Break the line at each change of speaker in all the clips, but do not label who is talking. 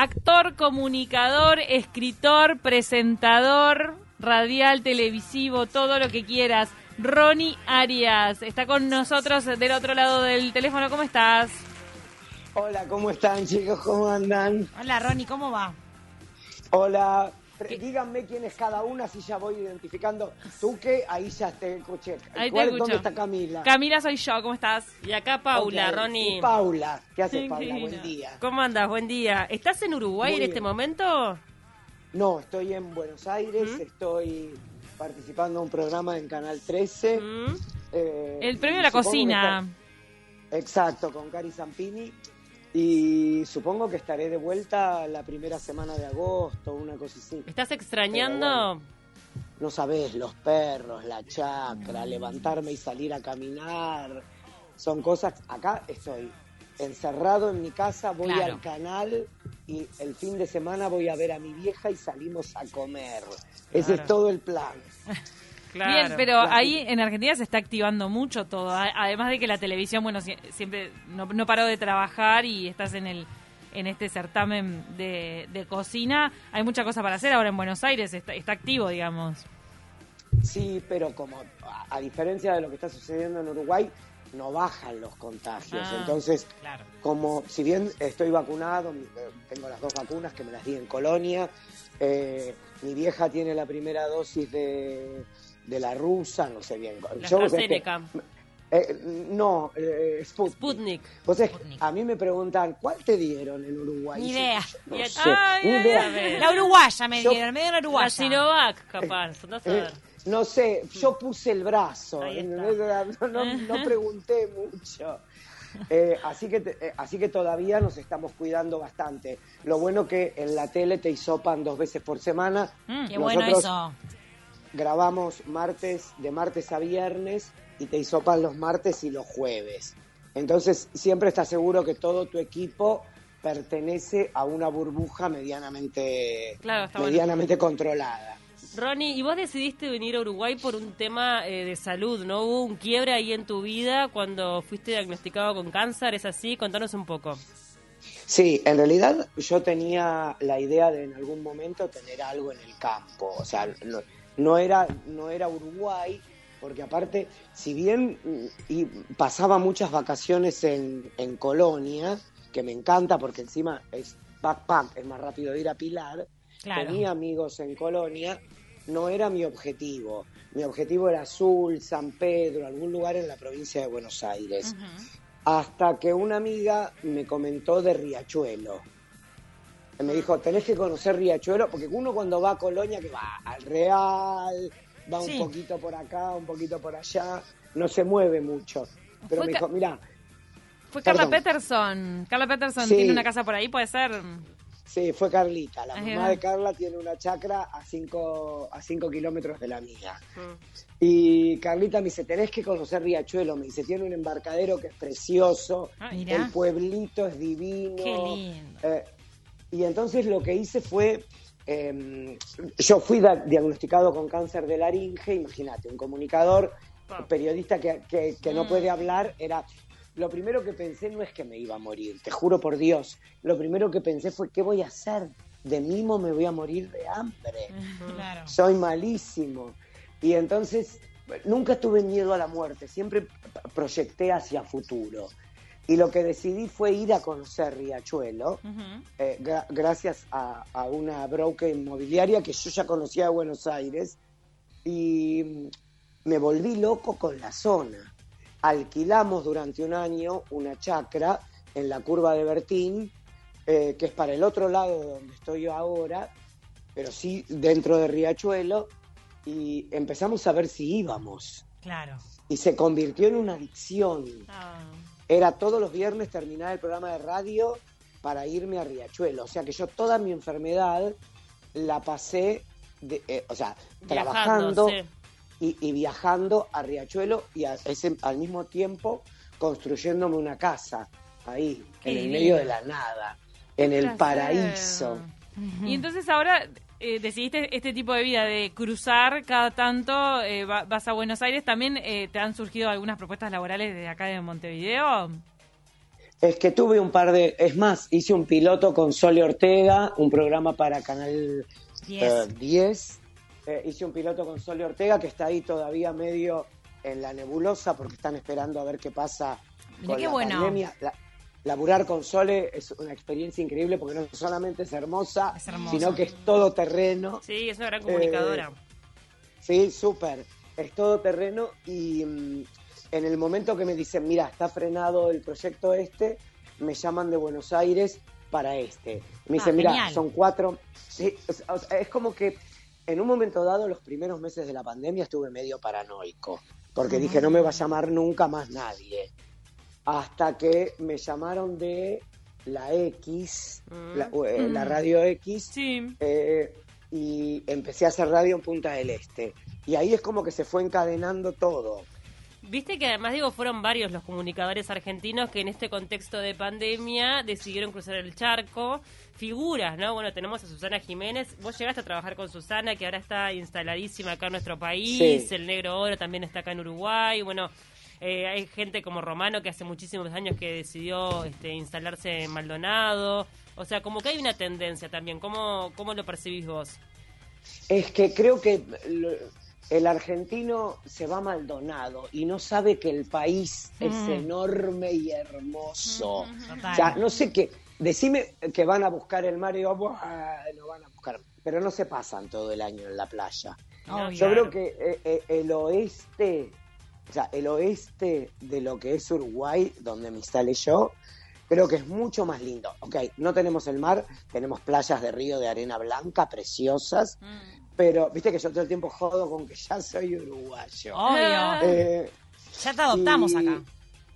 actor, comunicador, escritor, presentador, radial, televisivo, todo lo que quieras. Ronnie Arias está con nosotros del otro lado del teléfono. ¿Cómo estás?
Hola, ¿cómo están chicos? ¿Cómo andan?
Hola Ronnie, ¿cómo va?
Hola, díganme quién es cada una si ya voy identificando. Tú que ahí ya te escuché.
Ahí te
¿Cuál-
escucho.
¿Dónde está Camila?
Camila soy yo, ¿cómo estás?
Y acá Paula,
Ok,
Ronnie.
y Paula, ¿qué haces Paula? Buen día.
¿Cómo andas? Buen día. ¿Estás en Uruguay
Muy
en este momento?
No, estoy en Buenos Aires,
¿Mm?
estoy participando en un programa en Canal 13.
¿Mm?
eh,
El premio de la cocina.
está- Exacto, con Cari Zampini. Y supongo que estaré de vuelta la primera semana de agosto, una cosa así.
¿Estás extrañando?
No sabés, los perros, la chacra, levantarme y salir a caminar. Son cosas. Acá estoy encerrado en mi casa, voy
Claro.
al canal y el fin de semana voy a ver a mi vieja y salimos a comer. Ese es todo el plan.
Claro.
Bien, pero ahí en Argentina se está activando mucho todo. A- Además de que la televisión, bueno, sie- siempre no, no paró de trabajar y estás en el en este certamen de, de cocina. Hay mucha cosa para hacer ahora en Buenos Aires, está, está activo, digamos.
Sí, pero como a, a diferencia de lo que está sucediendo en Uruguay, no bajan los contagios.
Ah,
Entonces,
Claro.
como si bien estoy vacunado, eh, tengo las dos vacunas que me las di en Colonia, eh, mi vieja tiene la primera dosis de, de la rusa, no sé bien.
La
Yo, que- eh, no, eh, Sputnik.
Sputnik.
Que
Sputnik.
a mí me preguntan, ¿cuál te dieron en Uruguay?
Ni idea.
No sé,
Ay,
ni idea.
La uruguaya me
Yo-
dieron, me dieron la
La
uruguaya.
Sinovac, capaz.
Eh,
ver.
no sé, yo puse el brazo, no, no, no pregunté mucho. Eh, así, que eh, así que todavía nos estamos cuidando bastante. Lo bueno que en la tele te hisopan dos veces por semana.
Mm,
Qué bueno eso.
Grabamos martes, de martes a viernes y te hisopan los martes y los jueves. Entonces siempre estás seguro que todo tu equipo pertenece a una burbuja medianamente,
Claro, bueno.
medianamente controlada.
Ronnie, y vos decidiste venir a Uruguay por un tema eh, de salud, ¿no? Hubo un quiebre ahí en tu vida cuando fuiste diagnosticado con cáncer, ¿es así? Contanos un poco.
Sí, en realidad yo tenía la idea de en algún momento tener algo en el campo, o sea, no, no era no era Uruguay, porque aparte, si bien y pasaba muchas vacaciones en, en Colonia, que me encanta porque encima es backpack, es más rápido ir a Pilar,
Claro.
tenía amigos en Colonia, no era mi objetivo. Mi objetivo era Azul, San Pedro, algún lugar en la provincia de Buenos Aires hasta que una amiga me comentó de Riachuelo. Me dijo, tenés que conocer Riachuelo, porque uno cuando va a Colonia, que va al Real, va
Sí.
un poquito por acá, un poquito por allá, no se mueve mucho. Pero
Fue
me dijo, mira,
Fue Carla
Perdón.
Peterson. Carla Peterson
Sí.
tiene una casa por ahí, puede ser.
sí, fue Carlita, la mamá de Carla tiene una chacra a cinco, a cinco kilómetros de la mía.
Mm.
Y Carlita me dice, tenés que conocer Riachuelo, me dice, tiene un embarcadero que es precioso,
Ah,
Mirá.
el pueblito es divino.
Qué lindo.
Eh, y entonces lo que hice fue, eh, yo fui diagnosticado con cáncer de laringe, imagínate, un comunicador,
Wow.
periodista que, que- que no
Mm.
puede hablar, era... Lo primero que pensé no es que me iba a morir, te juro por Dios. Lo primero que pensé fue, ¿qué voy a hacer? De mimo me voy a morir de hambre
Claro.
soy malísimo. Y entonces nunca tuve miedo a la muerte, siempre proyecté hacia futuro. Y lo que decidí fue ir a conocer Riachuelo, eh, gra- gracias a, a una broker inmobiliaria que yo ya conocía de Buenos Aires, y mm, me volví loco con la zona. Alquilamos durante un año una chacra en la curva de Bertín, eh, que es para el otro lado de donde estoy yo ahora, pero sí dentro de Riachuelo, y empezamos a ver si íbamos.
Claro.
Y se convirtió en una adicción.
Ah.
Era todos los viernes terminar el programa de radio para irme a Riachuelo. O sea que yo toda mi enfermedad la pasé, de, eh, o sea, trabajando
sí.
y, y viajando a Riachuelo y a- ese- al mismo tiempo construyéndome una casa ahí,
Qué
en el medio de la nada, en el
Placer.
paraíso.
Y entonces ahora eh, decidiste este tipo de vida de cruzar cada tanto, eh, va- vas a Buenos Aires. ¿También eh, te han surgido algunas propuestas laborales de acá de Montevideo?
Es que tuve un par de... Es más, hice un piloto con Sole Ortega, un programa para Canal
Diez.
eh, 10. Eh, hice un piloto con Sole Ortega que está ahí todavía medio en la nebulosa porque están esperando a ver qué pasa
Mirá
con
qué
la
bueno.
pandemia. La- laburar con Sole es una experiencia increíble porque no solamente es hermosa,
Es hermosa.
sino que es todo terreno.
Sí, es una gran comunicadora.
Sí, súper. Es todo terreno y mm, en el momento que me dicen, mira, está frenado el proyecto este, me llaman de Buenos Aires para este. Me dicen,
Ah,
mira, son cuatro. Sí, o sea, es como que en un momento dado, los primeros meses de la pandemia, estuve medio paranoico. Porque dije, no me va a llamar nunca más nadie. Hasta que me llamaron de la X,
Mm.
la, eh, la radio X,
Sí.
eh, y empecé a hacer radio en Punta del Este. Y ahí es como que se fue encadenando todo.
Viste que además, digo, fueron varios los comunicadores argentinos que en este contexto de pandemia decidieron cruzar el charco. Figuras, ¿no? Bueno, tenemos a Susana Jiménez. Vos llegaste a trabajar con Susana, que ahora está instaladísima acá en nuestro país.
Sí.
El Negro Oro también está acá en Uruguay. Bueno, eh, hay gente como Romano que hace muchísimos años que decidió este, instalarse en Maldonado. O sea, como que hay una tendencia también. ¿Cómo, cómo lo percibís vos?
Es que creo que lo- el argentino se va a Maldonado y no sabe que el país es enorme y hermoso.
Total.
O sea, no sé qué. Decime que van a buscar el mar y digo, "Buah, no van a buscar. Pero no se pasan todo el año en la playa. Yo creo que eh, eh, el oeste, o sea, el oeste de lo que es Uruguay, donde me instalé yo, creo que es mucho más lindo. Ok, no tenemos el mar, tenemos playas de río de arena blanca preciosas, pero viste que yo todo el tiempo jodo con que ya soy uruguayo.
Obvio.
Eh,
Ya te adoptamos
y-
acá.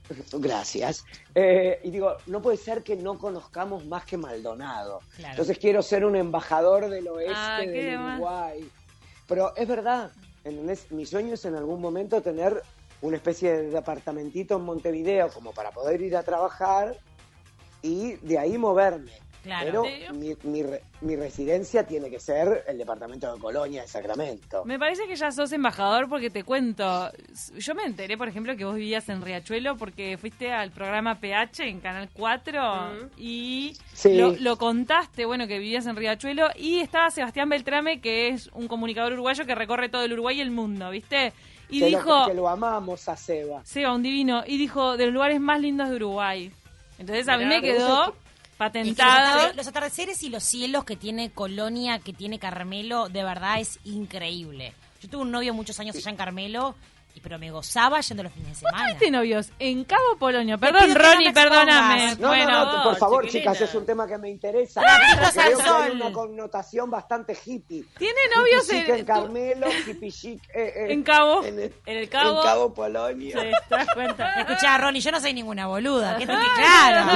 Gracias. Eh, y digo, no puede ser que no conozcamos más que Maldonado.
Claro.
Entonces quiero ser un embajador del oeste
Ah, demás.
Uruguay. Pero es verdad, ¿entendés? Mi sueño es en algún momento tener una especie de departamentito en Montevideo como para poder ir a trabajar y de ahí moverme.
Claro.
Pero mi, mi re- mi residencia tiene que ser el departamento de Colonia de Sacramento.
Me parece que ya sos embajador porque te cuento. Yo me enteré, por ejemplo, que vos vivías en Riachuelo porque fuiste al programa PH en Canal 4 y
Sí.
lo, lo contaste, bueno, que vivías en Riachuelo y estaba Sebastián Beltrame, que es un comunicador uruguayo que recorre todo el Uruguay y el mundo, ¿viste? Y
que,
dijo,
lo, que lo amamos a Seba.
Seba, un divino, y dijo, de los lugares más lindos de Uruguay. Entonces a mí me quedó
Es que
patentado.
los atardeceres y los cielos que tiene Colonia, que tiene Carmelo, de verdad es increíble. Yo tuve un novio muchos años allá en Carmelo, y, pero me gozaba yendo los fines de semana.
¿Tuviste novios en Cabo Polonio? Perdón, Ronnie,
me
perdóname.
No,
bueno,
no, no, por favor,
chiquilina.
chicas, es un tema que me interesa. Veo que hay una connotación bastante hippie.
¿Tiene novios
Hippie
en-
en Carmelo, hippie chic eh, eh,
En Cabo.
En el,
En el Cabo.
En Cabo Polonio.
Sí, ¿Te das cuenta?
Escuchá, Ronnie, yo no soy ninguna boluda. ¿Qué, qué- claro,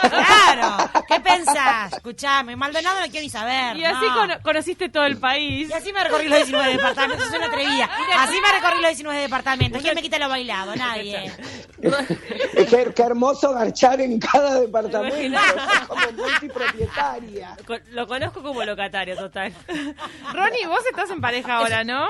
claro. ¿Qué pensás? Escuchame, Maldonado no quiero ni saber.
Y así
no.
cono- conociste todo el país.
Y así me recorrí los 19 departamentos, es una atrevida. Así me recorrí los 19 departamentos. ¿Quién me quita lo bailado? Nadie.
Qué, qué hermoso garchar en cada departamento. Como multipropietaria.
Lo conozco como locatario, total.
Ronnie, vos estás en pareja ahora, ¿no?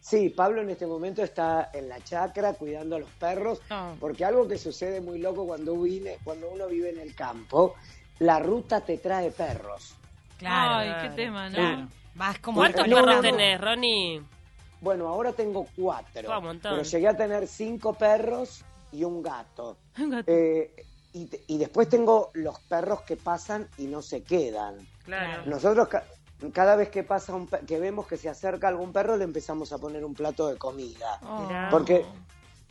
Sí, Pablo en este momento está en la chacra cuidando a los perros,
Ah.
porque algo que sucede muy loco cuando, vine, cuando uno vive en el campo, la ruta te trae perros.
Claro.
Ay, qué tema, ¿no?
Claro. Vas como
¿Cuántos
No,
perros
no, no.
tenés, Ronnie?
Bueno, ahora tengo cuatro,
Ah, un montón.
pero llegué a tener cinco perros y un gato.
Un gato.
Eh, y, después tengo los perros que pasan y no se quedan.
Claro.
Nosotros ca- cada vez que pasa un que vemos que se acerca algún perro le empezamos a poner un plato de comida.
Oh.
Porque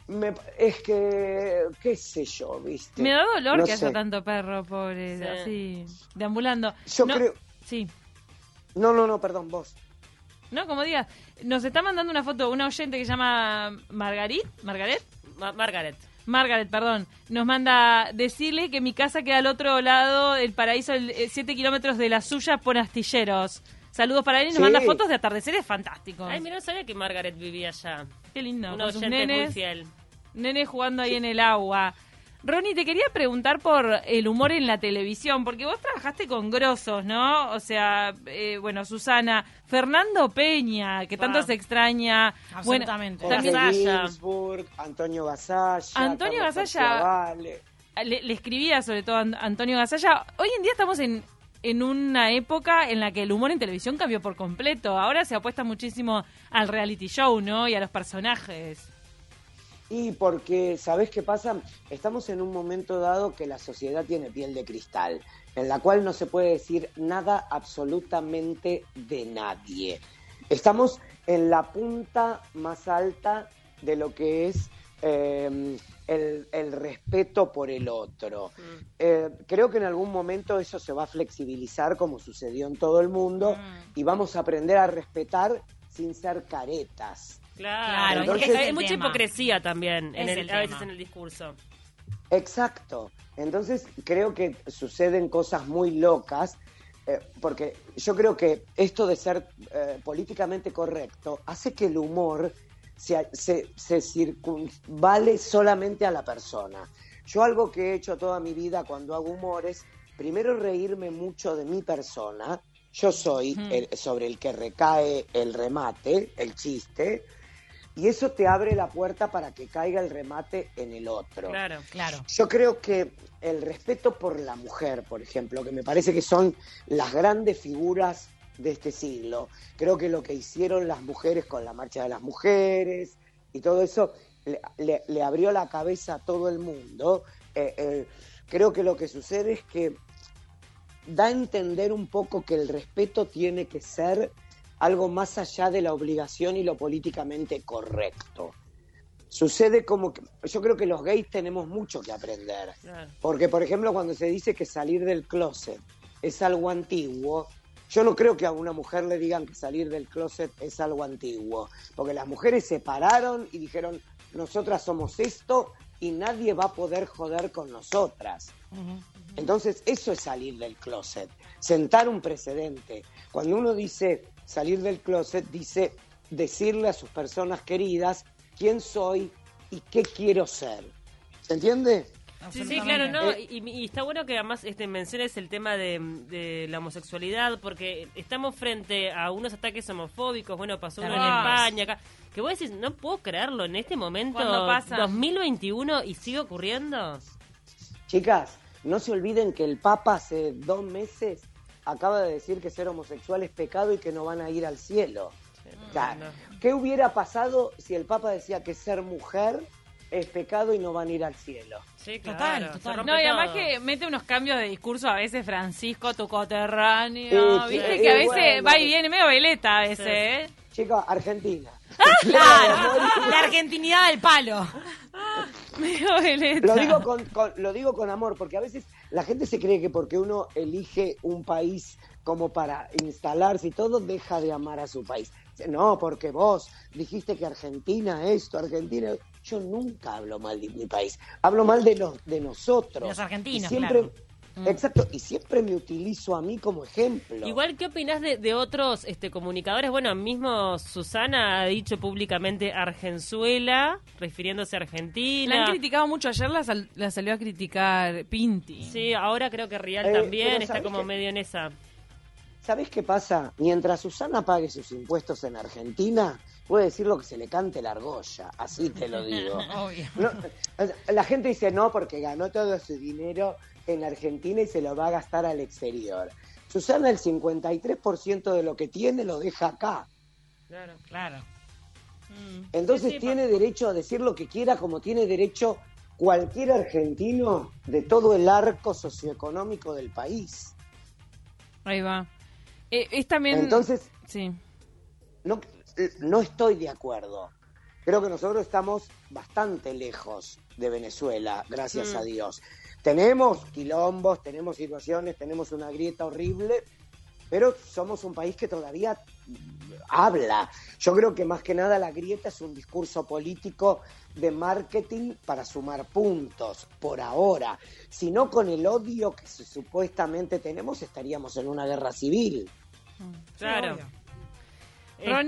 me, es que qué sé yo, ¿viste?
Me da dolor
No
que haya
sé.
tanto perro, pobre,
Sí.
así, deambulando.
Yo
No-
creo
Sí.
No, no, no, perdón, vos.
No, como digas, nos está mandando una foto una oyente que se llama Margarit, Margaret,
Ma- Margaret.
Margaret, perdón, nos manda decirle que mi casa queda al otro lado del paraíso, 7 kilómetros de la suya por astilleros. Saludos para él y nos
Sí.
manda fotos de atardeceres fantásticos.
Ay, mira, no sabía que Margaret vivía allá.
Qué lindo,
Un
con sus
oyente muy fiel.
nenes jugando ahí en el agua. Ronnie, te quería preguntar por el humor en la televisión, porque vos trabajaste con grosos, ¿no? O sea, eh, bueno, Susana, Fernando Peña, que tanto
Ah.
se extraña. Bueno,
Absolutamente.
Gasalla.
Ginsburg, Antonio Gasalla.
Antonio Gasalla.
Perciavale.
le, le escribía sobre todo a An- Antonio Gasalla, hoy en día estamos en, en una época en la que el humor en televisión cambió por completo. Ahora se apuesta muchísimo al reality show, ¿no? Y a los personajes.
Y porque, ¿sabés qué pasa? Estamos en un momento dado que la sociedad tiene piel de cristal, en la cual no se puede decir nada absolutamente de nadie. Estamos en la punta más alta de lo que es eh, el, el respeto por el otro. Eh, creo que en algún momento eso se va a flexibilizar como sucedió en todo el mundo y vamos a aprender a respetar sin ser caretas.
Claro,
Entonces-
porque hay mucha
tema.
hipocresía también en
Es
el-
el
a veces en el discurso.
Exacto. Entonces creo que suceden cosas muy locas, eh, porque yo creo que esto de ser eh, políticamente correcto hace que el humor se, se, se circunvale solamente a la persona. Yo algo que he hecho toda mi vida cuando hago humor es primero reírme mucho de mi persona. Yo soy el- sobre el que recae el remate, el chiste, y eso te abre la puerta para que caiga el remate en el otro.
Claro.
Claro.
Yo creo que el respeto por la mujer, por ejemplo, que me parece que son las grandes figuras de este siglo, creo que lo que hicieron las mujeres con la marcha de las mujeres y todo eso le, le- le abrió la cabeza a todo el mundo. Eh, eh, creo que lo que sucede es que da a entender un poco que el respeto tiene que ser algo más allá de la obligación y lo políticamente correcto. Sucede como que yo creo que los gays tenemos mucho que aprender. Porque, por ejemplo, cuando se dice que salir del closet es algo antiguo, yo no creo que a una mujer le digan que salir del closet es algo antiguo. Porque las mujeres se pararon y dijeron, nosotras somos esto y nadie va a poder joder con nosotras. Entonces, eso es salir del closet, sentar un precedente. Cuando uno dice salir del closet, dice decirle a sus personas queridas quién soy y qué quiero ser. ¿Se entiende?
Sí, sí, claro, no,
Eh,
y, y está bueno que además este, menciones el tema de, de la homosexualidad, porque estamos frente a unos ataques homofóbicos, bueno, pasó uno en. España, acá, que vos decís, no puedo creerlo, en este momento,
¿Cuándo pasa?
2021, y sigue ocurriendo.
Chicas, no se olviden que el Papa hace dos meses acaba de decir que ser homosexual es pecado y que no van a ir al cielo. O sea,
no.
¿Qué hubiera pasado si el Papa decía que ser mujer es pecado y no van a ir al cielo?
Sí,
Total,
claro,
total.
No, y además
todo.
que mete unos cambios de discurso a veces Francisco, tu coterráneo. Viste
sí,
que a veces
bueno.
va y viene medio veleta a veces,
Sí.
¿eh?
Chicos, Argentina.
Claro. La argentinidad del palo.
Medio veleta.
Lo digo con, con- lo digo con amor, porque a veces la gente se cree que porque uno elige un país como para instalarse y todo, deja de amar a su país. No, porque vos dijiste que Argentina esto, Argentina... Yo nunca hablo mal de mi país, hablo mal de, los, de nosotros.
De los argentinos,
Y siempre,
claro.
Exacto, y siempre me utilizo a mí como ejemplo.
Igual, ¿qué opinás de, de otros este, comunicadores? Bueno, mismo Susana ha dicho públicamente Argenzuela, refiriéndose a
La
Argentina.
han criticado mucho. Ayer la, sal- la salió a criticar Pinti.
Sí, ahora creo que Rial
Eh,
también está
¿sabés
como medio en esa.
¿Sabés qué pasa? Mientras Susana pague sus impuestos en Argentina, puede decir lo que se le cante la argolla, así te lo digo. No, la gente dice no porque ganó todo su dinero en Argentina y se lo va a gastar al exterior. Susana el 53% de lo que tiene lo deja acá.
Claro.
Claro.
Entonces
Sí, sí,
tiene derecho a decir lo que quiera como tiene derecho cualquier argentino de todo el arco socioeconómico del país.
Ahí va. Eh, es también...
Entonces,
Sí.
no, no estoy de acuerdo. Creo que nosotros estamos bastante lejos de Venezuela, gracias
Mm.
a Dios. Tenemos quilombos, tenemos situaciones, tenemos una grieta horrible, pero somos un país que todavía habla. Yo creo que más que nada la grieta es un discurso político de marketing para sumar puntos, por ahora. Si no, con el odio que su- supuestamente tenemos, estaríamos en una guerra civil.
Claro.
obvio.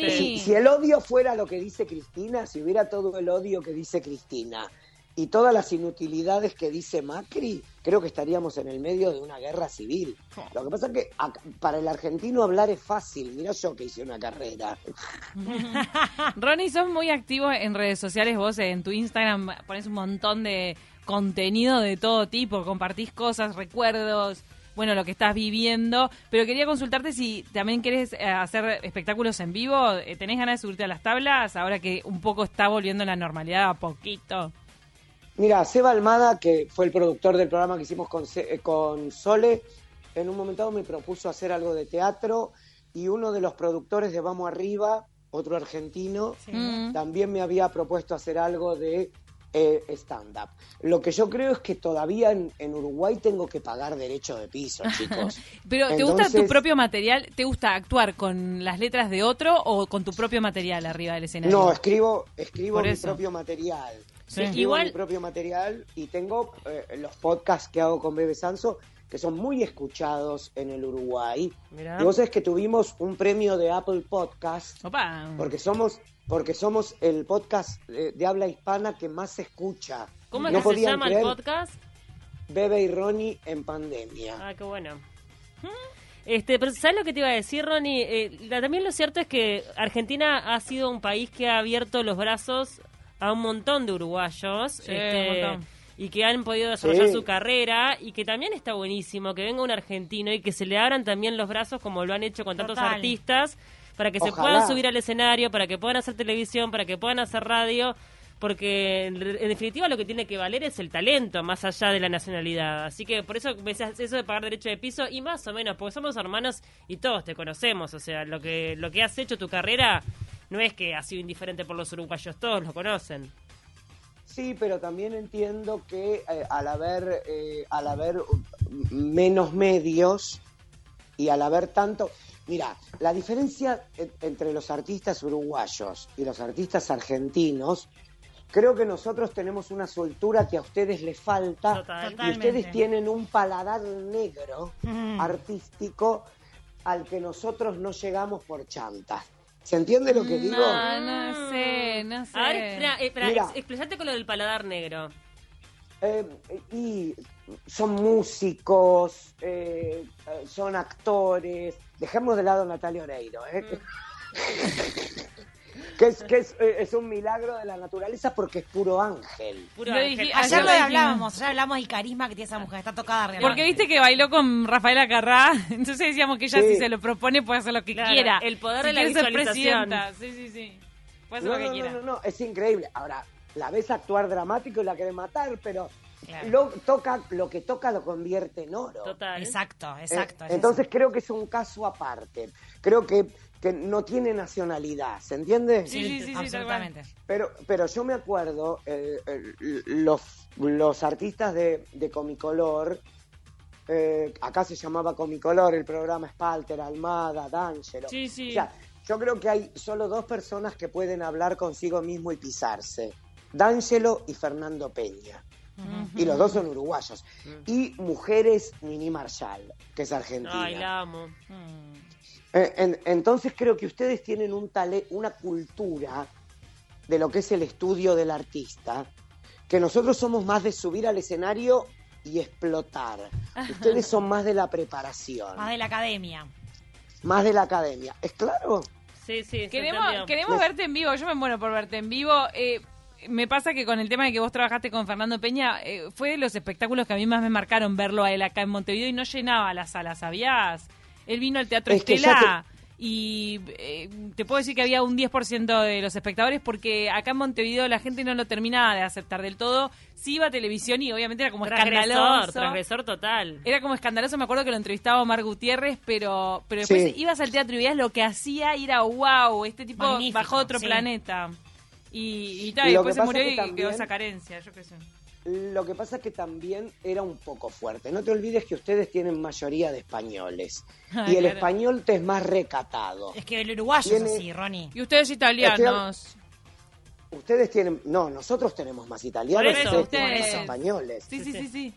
Este,
si el odio fuera lo que dice Cristina, si hubiera todo el odio que dice Cristina y todas las inutilidades que dice Macri, creo que estaríamos en el medio de una guerra civil. Lo que pasa es que para el argentino hablar es fácil. Mirá yo que hice una carrera.
Ronnie, sos muy activo en redes sociales. Vos en tu Instagram pones un montón de contenido de todo tipo. Compartís cosas, recuerdos, bueno, lo que estás viviendo. Pero quería consultarte si también querés eh, hacer espectáculos en vivo. Eh, ¿Tenés ganas de subirte a las tablas ahora que un poco está volviendo la normalidad a poquito?
Mira, Seba Almada, que fue el productor del programa que hicimos con, Se- eh, con Sole, en un momento me propuso hacer algo de teatro y uno de los productores de Vamos Arriba, otro argentino,
Mm.
también me había propuesto hacer algo de eh, stand-up. Lo que yo creo es que todavía en, en Uruguay tengo que pagar derecho de piso, chicos.
Pero ¿te gusta tu propio material? ¿Te gusta actuar con las letras de otro o con tu propio material arriba del escenario?
No, escribo, escribo mi propio material.
Sí.
Escribo
Igual-
mi propio material y tengo eh, los podcasts que hago con Bebe Sanso que son muy escuchados en el Uruguay.
Mirá.
Y vos sabés que tuvimos un premio de Apple Podcast
Opa.
porque somos porque somos el podcast de habla hispana que más se escucha.
¿Cómo es
No
que se llama
creer
el podcast?
Bebe y Ronnie en pandemia.
Ah, qué bueno. Este, pero ¿sabes lo que te iba a decir, Ronnie? Eh, la- también lo cierto es que Argentina ha sido un país que ha abierto los brazos a un montón de uruguayos
Sí,
este,
un montón.
y que han podido desarrollar
Sí.
su carrera y que también está buenísimo que venga un argentino y que se le abran también los brazos como lo han hecho con tantos artistas para que se puedan subir al escenario, para que puedan hacer televisión, para que puedan hacer radio. Porque en definitiva lo que tiene que valer es el talento, más allá de la nacionalidad. Así que por eso eso de pagar derecho de piso y más o menos, porque somos hermanos y todos te conocemos. O sea, lo que, lo que has hecho tu carrera no es que ha sido indiferente por los uruguayos, todos lo conocen.
Sí, pero también entiendo que eh, al haber eh, al haber menos medios y al haber tanto, mira, la diferencia en- entre los artistas uruguayos y los artistas argentinos, creo que nosotros tenemos una soltura que a ustedes les falta
Total.
y ustedes tienen un paladar negro
Mm.
artístico al que nosotros no llegamos por chanta. ¿Se entiende lo que digo?
No, no sé, no sé.
A ver, espera, espera,
Mira.
ex- explayate con lo del paladar negro.
Eh, y son músicos, eh, son actores. Dejemos de lado a Natalia Oreiro, ¿eh? que es, que es, eh, es un milagro de la naturaleza porque es puro ángel.
Puro
Lo
ángel.
dije-
Ayer lo hablábamos, ayer hablamos del carisma que tiene esa mujer, está tocada realmente.
Porque viste que bailó con Rafaela Carrá, entonces decíamos que ella
Sí.
si se lo propone puede hacer lo que
Claro,
quiera.
el poder
Si
de la visualización.
presidenta, Sí, sí, sí. Puede hacer
No,
lo que
no,
quiera.
no, no, no, es increíble. Ahora, la ves actuar dramático y la quiere matar, pero
Claro.
lo, toca, lo que toca lo convierte en oro.
Total.
Exacto,
Eh,
exacto. es
entonces creo que es un caso aparte. Creo que, que no tiene nacionalidad, ¿se entiende?
Sí, sí, sí, sí,
absolutamente.
Pero, pero yo me acuerdo, eh, eh, los, los artistas de, de Comicolor, eh, acá se llamaba Comicolor, el programa Spalter, Almada, D'Angelo.
Sí, sí.
O sea, yo creo que hay solo dos personas que pueden hablar consigo mismo y pisarse. D'Angelo y Fernando Peña. Y los dos son uruguayos. Y mujeres Nini Marshall, que es argentina.
Ay, la amo.
Eh, en- entonces creo que ustedes tienen un tale, una cultura de lo que es el estudio del artista, que nosotros somos más de subir al escenario y explotar. Ustedes son más de la preparación,
Más de la academia.
más de la academia. ¿Es claro?
Sí, sí,
Queremos, queremos verte en vivo, yo me muero por verte en vivo. Eh, me pasa que con el tema de que vos trabajaste con Fernando Peña, eh, fue de los espectáculos que a mí más me marcaron verlo a él acá en Montevideo y no llenaba la sala, ¿sabías? Él vino al Teatro
Es
Estela y eh, te puedo decir que había un 10% de los espectadores porque acá en Montevideo la gente no lo terminaba de aceptar del todo. Sí iba a televisión y obviamente era como
Transgresor,
escandaloso.
transgresor total.
Era como escandaloso, me acuerdo que lo entrevistaba Omar Gutiérrez, pero, pero después
Sí.
ibas al teatro y veías lo que hacía y era wow, este tipo
Magnífico,
bajó a otro
sí.
planeta. Y, y, tal, y después se murió
que
y
también-
quedó esa carencia, yo qué sé.
Lo que pasa es que también era un poco fuerte. No te olvides que ustedes tienen mayoría de españoles. Y el
claro.
español te es más recatado.
Es que el uruguayo
Tiene-
es así, Ronnie.
Y ustedes italianos.
Ustedes tienen... No, nosotros tenemos más italianos
Por
que
eso,
ustedes tienen
ustedes.
más españoles.
Sí, sí, sí, sí.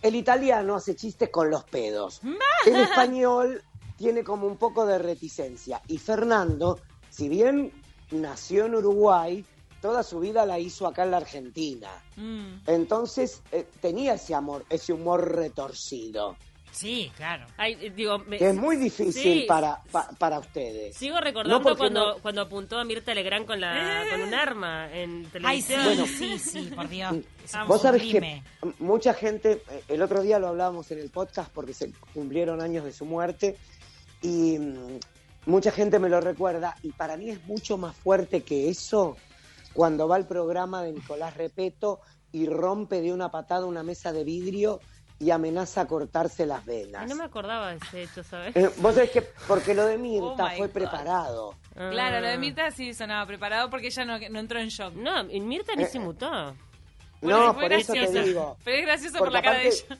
El italiano hace chistes con los pedos. El español tiene como un poco de reticencia. Y Fernando, si bien nació en Uruguay, toda su vida la hizo acá en la Argentina.
Mm.
Entonces eh, tenía ese amor, ese humor retorcido,
Sí, claro.
Ay, eh, digo, me-
que es muy difícil
sí,
para, pa- para ustedes.
Sigo recordando
No,
cuando,
no-
cuando apuntó a Mirta Legrand con, la, con un arma en
Ay, sí,
televisión.
Bueno.
sí, sí, por Dios. Es un
Vos sabés que mucha gente, eh, el otro día lo hablábamos en el podcast porque se cumplieron años de su muerte y mm, mucha gente me lo recuerda y para mí es mucho más fuerte que eso cuando va al programa de Nicolás Repeto y rompe de una patada una mesa de vidrio y amenaza a cortarse las venas.
No me acordaba de ese hecho, ¿sabes?
Eh, Vos sabés que porque lo de Mirta
Oh
fue
God.
preparado.
Ah.
Claro, lo de Mirta sí sonaba preparado porque ella no, no entró en shock.
No, en Mirta ni se mutó.
Bueno,
no, por eso te
gracioso.
digo.
Pero es gracioso
Porque
por la cara de ella.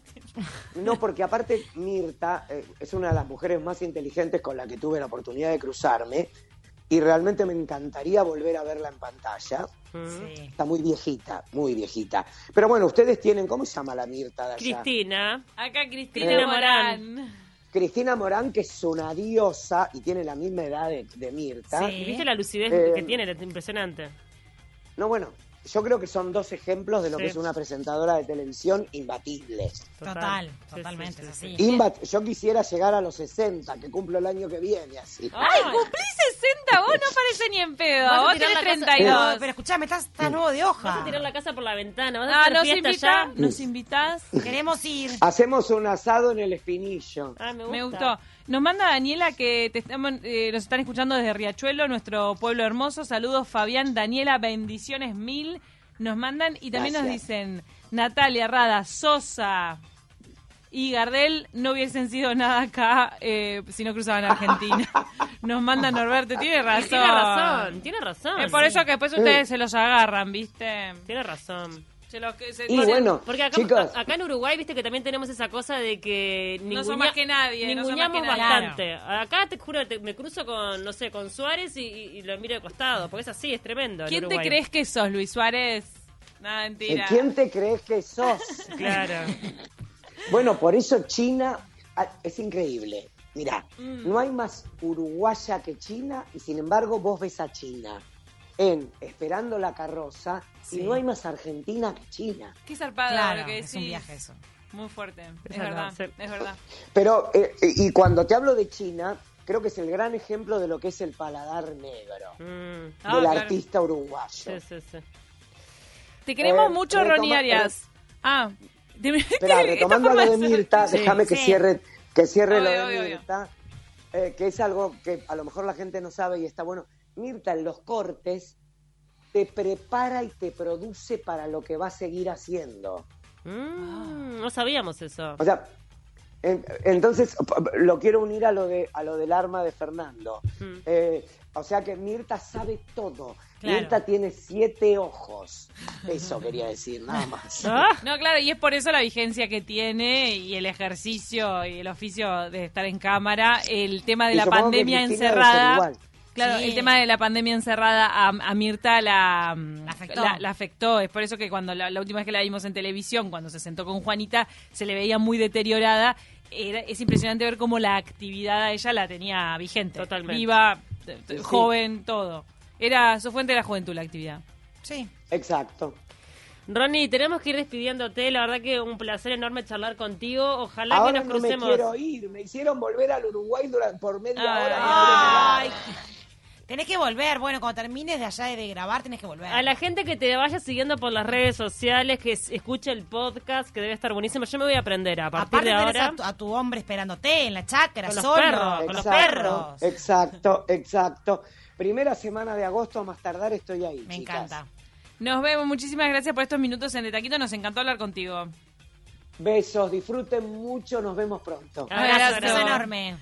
No, porque aparte Mirta eh, es una de las mujeres más inteligentes con la que tuve la oportunidad de cruzarme y realmente me encantaría volver a verla en pantalla.
Mm.
Sí.
Está muy viejita, muy viejita. Pero bueno, ustedes tienen, ¿cómo se llama la Mirta de allá?
Cristina.
Acá Cristina Morán.
Cristina Morán, que es una diosa y tiene la misma edad de, de Mirta.
Sí.
¿Y ¿Viste la lucidez
Eh,
que tiene? Es impresionante.
No, bueno, yo creo que son dos ejemplos de lo
Sí.
que es una presentadora de televisión imbatible.
Total,
Sí,
totalmente,
sí,
es
sí,
así.
Imbat- yo quisiera llegar a los 60, que cumplo el año que viene, así.
¡Ay, cumplí 60! Vos no parece ni en pedo.
Vas
Vos tenés
la casa-
32.
No, pero escuchame, estás, estás nuevo de
Vas
hoja.
a tirar la casa por la ventana. Vas a
Ah, invitás, nos invitás.
Queremos ir.
Hacemos un asado en el espinillo.
Ah, me gusta.
Me gustó. Nos manda Daniela que te estamos, eh, nos están escuchando desde Riachuelo, nuestro pueblo hermoso. Saludos Fabián, Daniela, bendiciones mil. Nos mandan y también nos dicen Natalia, Rada, Sosa y Gardel no hubiesen sido nada acá eh, si no cruzaban Argentina. Nos manda Norberto, tiene razón.
Tiene razón, tiene razón.
Es por
sí.
eso que después ustedes se los agarran, ¿viste?
Tiene razón.
Se los que- se-
Y bueno,
Porque acá,
chicos,
a- acá en Uruguay, viste que también tenemos esa cosa de que
No son más que nadie, no más que
bastante. Acá te juro, te- me cruzo con, no sé, con Suárez y, y- y lo miro de costado, porque es así, es tremendo. en
¿Quién te crees que sos, Luis Suárez? Nada,
¿eh,
mentira.
¿quién te crees que sos?
Claro.
Bueno, por eso China ah, es increíble. Mirá,
Mm.
no hay más uruguaya que China y sin embargo vos ves a China en Esperando la carroza
Sí.
y no hay más Argentina que China.
Qué zarpada
Claro,
lo que
es un
decís.
viaje eso.
Muy fuerte. Es,
Es
verdad,
verdad, sí.
es verdad.
Pero, eh, y cuando te hablo de China, creo que es el gran ejemplo de lo que es el paladar negro
Mm,
Ah,
del
claro.
artista uruguayo.
sí, sí, sí.
Te queremos
Eh,
mucho,
retoma-
Ronnie Arias. Ah, te-
Espera, retomando lo de Mirta,
Sí,
déjame que
sí.
cierre, que cierre lo de
obvio, obvio.
Mirta, eh, que es algo que a lo mejor la gente no sabe y está bueno. Mirta en los cortes te prepara y te produce para lo que va a seguir haciendo.
Mm, no sabíamos eso.
O sea, en- entonces lo quiero unir a lo de a lo del arma de Fernando.
Mm.
Eh, o sea que Mirta sabe todo.
Claro.
Mirta tiene siete ojos. Eso quería decir, nada más.
Ah,
No, claro, y es por eso la vigencia que tiene y el ejercicio y el oficio de estar en cámara, el tema de
Y
la pandemia
Cristina debe ser
encerrada. Claro,
Sí.
el tema de la pandemia encerrada a, a Mirta la,
La afectó.
la- la afectó. Es por eso que cuando la, la última vez que la vimos en televisión, cuando se sentó con Juanita, se le veía muy deteriorada. Era, es impresionante ver cómo la actividad a ella la tenía vigente.
Totalmente.
Viva,
Sí.
joven, todo. Era su fuente de la juventud la actividad.
Sí.
Exacto.
Ronnie, tenemos que ir despidiéndote. La verdad que un placer enorme charlar contigo. Ojalá
Ahora
que nos
no me
crucemos.
quiero ir. Me hicieron volver al Uruguay durante, por media hora.
Ay, tenés que volver. Bueno, cuando termines de allá de grabar, tenés que volver.
A la gente que te vaya siguiendo por las redes sociales, que es- escuche el podcast, que debe estar buenísimo. Yo me voy a aprender a partir
Aparte
de ahora.
a tu, a tu hombre esperándote en la chacra,
Con los
solo,
perros,
con
con
los
los
perros.
Exacto, exacto. Primera semana de agosto, a más tardar estoy ahí.
Me
chicas.
encanta.
Nos vemos, muchísimas gracias por estos minutos en De Taquito, nos encantó hablar contigo.
Besos, disfruten mucho, nos vemos pronto.
Abrazo,
Abrazo.
Beso enorme.